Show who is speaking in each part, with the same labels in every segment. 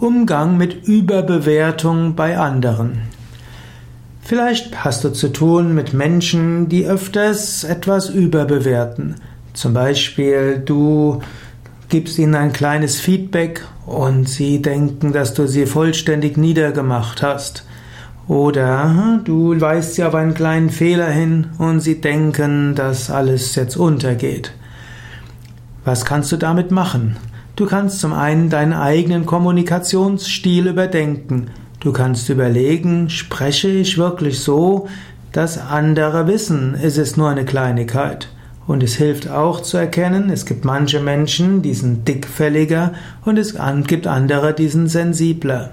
Speaker 1: Umgang mit Überbewertung bei anderen. Vielleicht hast du zu tun mit Menschen, die öfters etwas überbewerten. Zum Beispiel du gibst ihnen ein kleines Feedback und sie denken, dass du sie vollständig niedergemacht hast. Oder du weist sie auf einen kleinen Fehler hin und sie denken, dass alles jetzt untergeht. Was kannst du damit machen? Du kannst zum einen deinen eigenen Kommunikationsstil überdenken. Du kannst überlegen, spreche ich wirklich so, dass andere wissen, es ist nur eine Kleinigkeit. Und es hilft auch zu erkennen, es gibt manche Menschen, die sind dickfälliger und es gibt andere, die sind sensibler.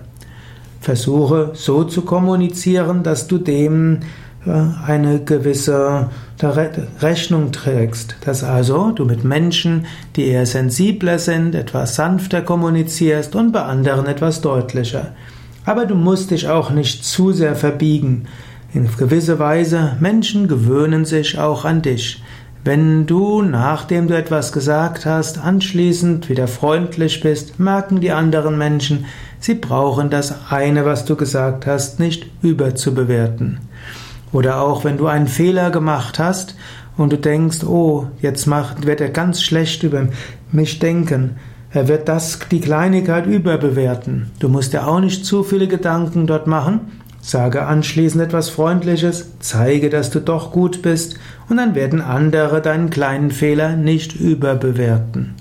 Speaker 1: Versuche so zu kommunizieren, dass du dem eine gewisse Rechnung trägst, dass also du mit Menschen, die eher sensibler sind, etwas sanfter kommunizierst und bei anderen etwas deutlicher. Aber du musst dich auch nicht zu sehr verbiegen. In gewisser Weise, Menschen gewöhnen sich auch an dich. Wenn du, nachdem du etwas gesagt hast, anschließend wieder freundlich bist, merken die anderen Menschen, sie brauchen das eine, was du gesagt hast, nicht überzubewerten. Oder auch wenn du einen Fehler gemacht hast und du denkst, oh, jetzt macht, wird er ganz schlecht über mich denken. Er wird das, die Kleinigkeit überbewerten. Du musst dir auch nicht zu viele Gedanken dort machen. Sage anschließend etwas Freundliches, zeige, dass du doch gut bist, und dann werden andere deinen kleinen Fehler nicht überbewerten.